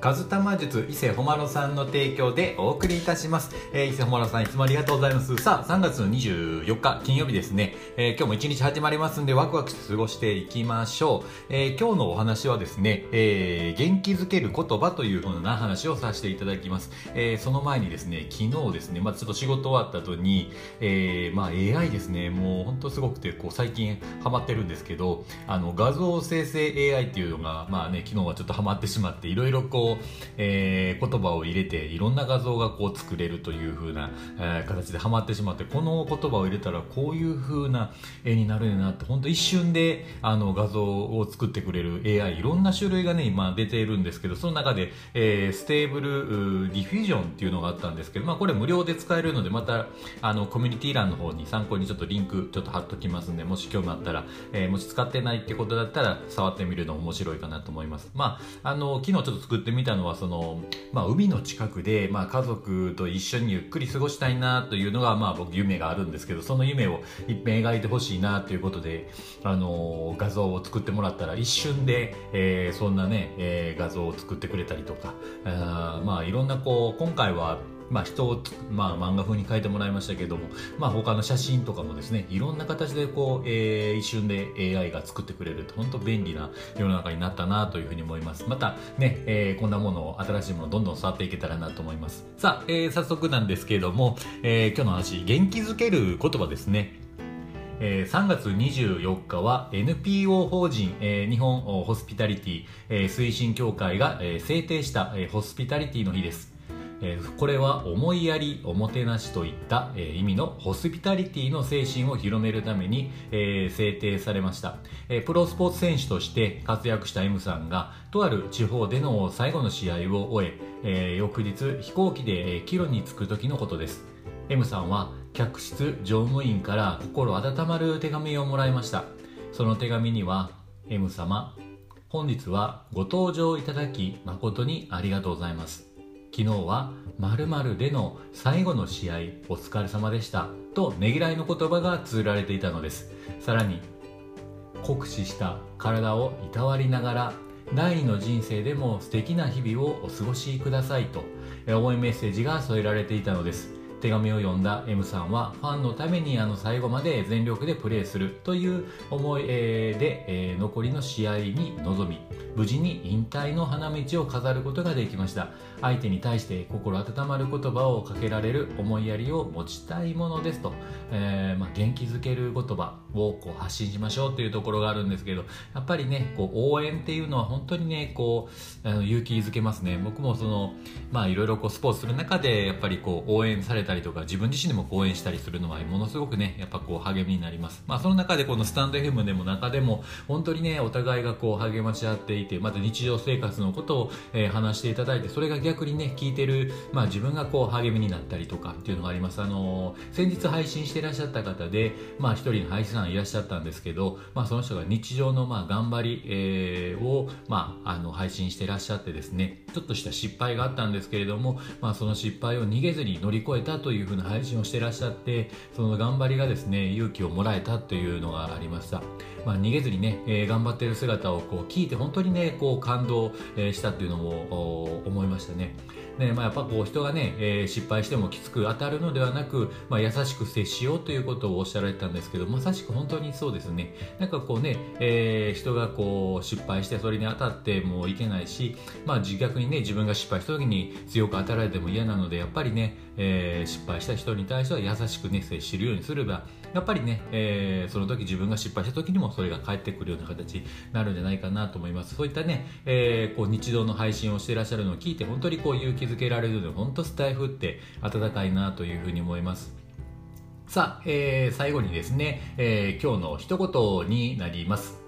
カズタマ術伊勢ほまろさんの提供でお送りいたします。えー、伊勢ほまろさんいつもありがとうございます。さあ、3月の24日金曜日ですね。えー今日も一日始まりますんでワクワクして過ごしていきましょう。えー今日のお話はですね、えー元気づける言葉というふうな話をさせていただきます。えーその前にですね、昨日ですね、まあちょっと仕事終わった後に、えーまあ AI ですね、もう本当すごくて、こう最近ハマってるんですけど、あの画像生成 AI っていうのが、まあね、昨日はちょっとハマってしまって、いろいろこう、えー言葉を入れて、いろんな画像がこう作れるという風な、えー形でハマってしまって、この言葉を入れたらこういう風な絵になるんだなって、本当一瞬であの画像を作ってくれる AI、いろんな種類がね、今出ているんですけど、その中で、えーステーブルディフュージョンっていうのがあったんですけど、まあこれ無料で使えるので、また、あの、コミュニティ欄の方に参考にちょっとリンクちょっと貼っときますんで、もし興味あったら、えーもし使ってないってことだったら、触ってみるの面白いかなと思います。まあ、あの、昨日ちょっと作ってみ見たのは、その、まあ、海の近くで、まあ、家族と一緒にゆっくり過ごしたいなというのが、まあ、僕、夢があるんですけど、その夢をいっぺん描いてほしいなということで、あの、画像を作ってもらったら、一瞬で、えーそんなね、えー画像を作ってくれたりとか、あまあ、いろんな、こう、今回は、まあ、人を、まあ、漫画風に描いてもらいましたけども、まあ、他の写真とかもですね、いろんな形でこう、えー一瞬で AI が作ってくれる、本当便利な世の中になったなというふうに思います。またね、えーこんなものを、新しいものをどんどん触っていけたらなと思います。さあ、えー早速なんですけれども、えー今日の話、元気づける言葉ですね。えー3月24日は NPO 法人、えー日本ホスピタリティ、えー推進協会が、えー制定した、えーホスピタリティの日です。えーこれは思いやりおもてなしといった、えー意味のホスピタリティの精神を広めるために、えー制定されました、えプロスポーツ選手として活躍した M さんがとある地方での最後の試合を終ええ翌日飛行機で、帰路に着く時のことです。M さんは客室乗務員から心温まる手紙をもらいました。その手紙には M 様本日はご登場いただき誠にありがとうございます。昨日は〇〇での最後の試合お疲れ様でしたとねぎらいの言葉が綴られていたのです。さらに酷使した体をいたわりながら第二の人生でも素敵な日々をお過ごしくださいとえ重いメッセージが添えられていたのです。手紙を読んだ M さんはファンのためにあの最後まで全力でプレーするという思いで、え残りの試合に臨み無事に引退の花道を飾ることができました。相手に対して心温まる言葉をかけられる思いやりを持ちたいものですと、えーまあ、元気づける言葉をこう発信しましょうというところがあるんですけどやっぱりねこう応援っていうのは本当にねこうあの勇気づけますね。僕もそのまあいろいろこうスポーツする中でやっぱりこう応援されたたりとか自分自身でも応援したりするのはものすごくねやっぱこう励みになります。まあその中でこのスタンド FM でも中でも本当にねお互いがこう励まし合っていてまた日常生活のことを、えー話していただいてそれが逆にね聞いてるまあ自分がこう励みになったりとかっていうのがあります。あのー先日配信していらっしゃった方でまあ一人の配信さんいらっしゃったんですけどまあその人が日常のまあ頑張り、えーをまああの配信していらっしゃってですねちょっとした失敗があったんですけれどもまあその失敗を逃げずに乗り越えたというふうな配信をしていらっしゃってその頑張りがですね勇気をもらえたというのがありましたまあ、逃げずにね、えー頑張っている姿をこう聞いて本当にねこう感動、したっていうのも思いましたね。ねまあ、やっぱこう人がね、えー失敗してもきつく当たるのではなく、まあ、優しく接しようということをおっしゃられたんですけどまさしく本当にそうですね。なんかこうね、えー人がこう失敗してそれに当たってもいけないし、まあ、自逆にね自分が失敗した時に強く当たられても嫌なのでやっぱりね、えー失敗した人に対しては優しくね接するようにすればやっぱりね、えーその時自分が失敗した時にもそれが返ってくるような形になるんじゃないかなと思います。そういったね、えーこう日常の配信をしていらっしゃるのを聞いて本当にこう勇気づけられるので本当スタイフって温かいなというふうに思います。さあ、えー最後にですね、えー今日の一言になります。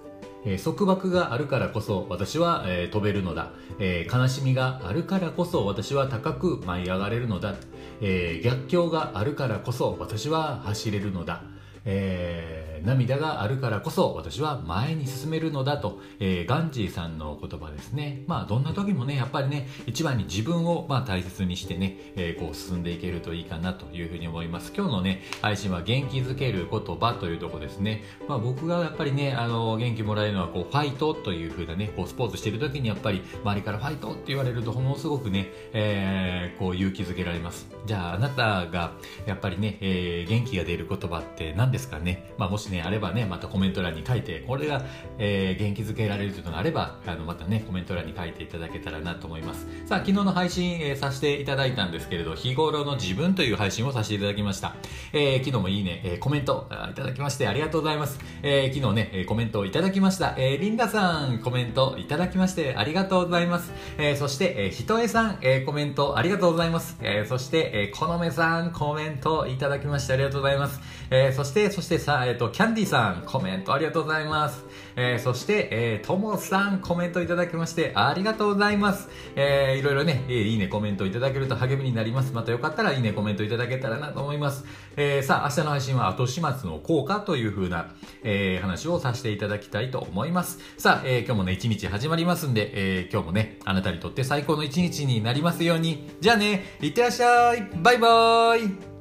えー束縛があるからこそ私は、えー飛べるのだ、えー悲しみがあるからこそ私は高く舞い上がれるのだ、え逆境があるからこそ私は走れるのだ、え涙があるからこそ私は前に進めるのだと、えー、ガンジーさんの言葉ですね。まあ、どんな時もね、やっぱりね、一番に自分を、まあ、大切にしてね、えー、こう進んでいけるといいかなというふうに思います。今日のね、配信は元気づける言葉というとこですね。まあ、僕がやっぱりね、あの、元気もらえるのは、こう、ファイトというふうなね、こう、スポーツしてる時にやっぱり、周りからファイトって言われると、ものすごくね、えー、こう、勇気づけられます。じゃあ、あなたが、やっぱりね、えー、元気が出る言葉って何ですかね？まあ、もしね、あればね、またコメント欄に書いて、これが、えー、元気づけられるというのがあれば、あの、またね、コメント欄に書いていただけたらなと思います。さあ、昨日の配信、えー、させていただいたんですけれど、日頃の自分という配信をさせていただきました。えー、昨日もいいね、えー、コメントいただきましてありがとうございます。えー、昨日ね、コメントをいただきました。えー、リンダさん、コメントいただきましてありがとうございます。えー、そして、えー、ひとえさん、えー、コメントありがとうございます。えー、そして、えー、このめさん、コメントいただきましてありがとうございます。えー、そして、そしてさ、えっ、ー、と、キャンディさん、コメントありがとうございます。えー、そして、えー、ともさん、コメントいただきましてありがとうございます。えー、いろいろね、えー、いいね、コメントいただけると励みになります。またよかったらいいね、コメントいただけたらなと思います。えー、さあ、明日の配信は後始末の効果という風な、えー、話をさせていただきたいと思います。さあ、えー、今日もね、一日始まりますんで、えー、今日もね、あなたにとって最高の一日になりますように。じゃあね、いってらっしゃいバイバーイ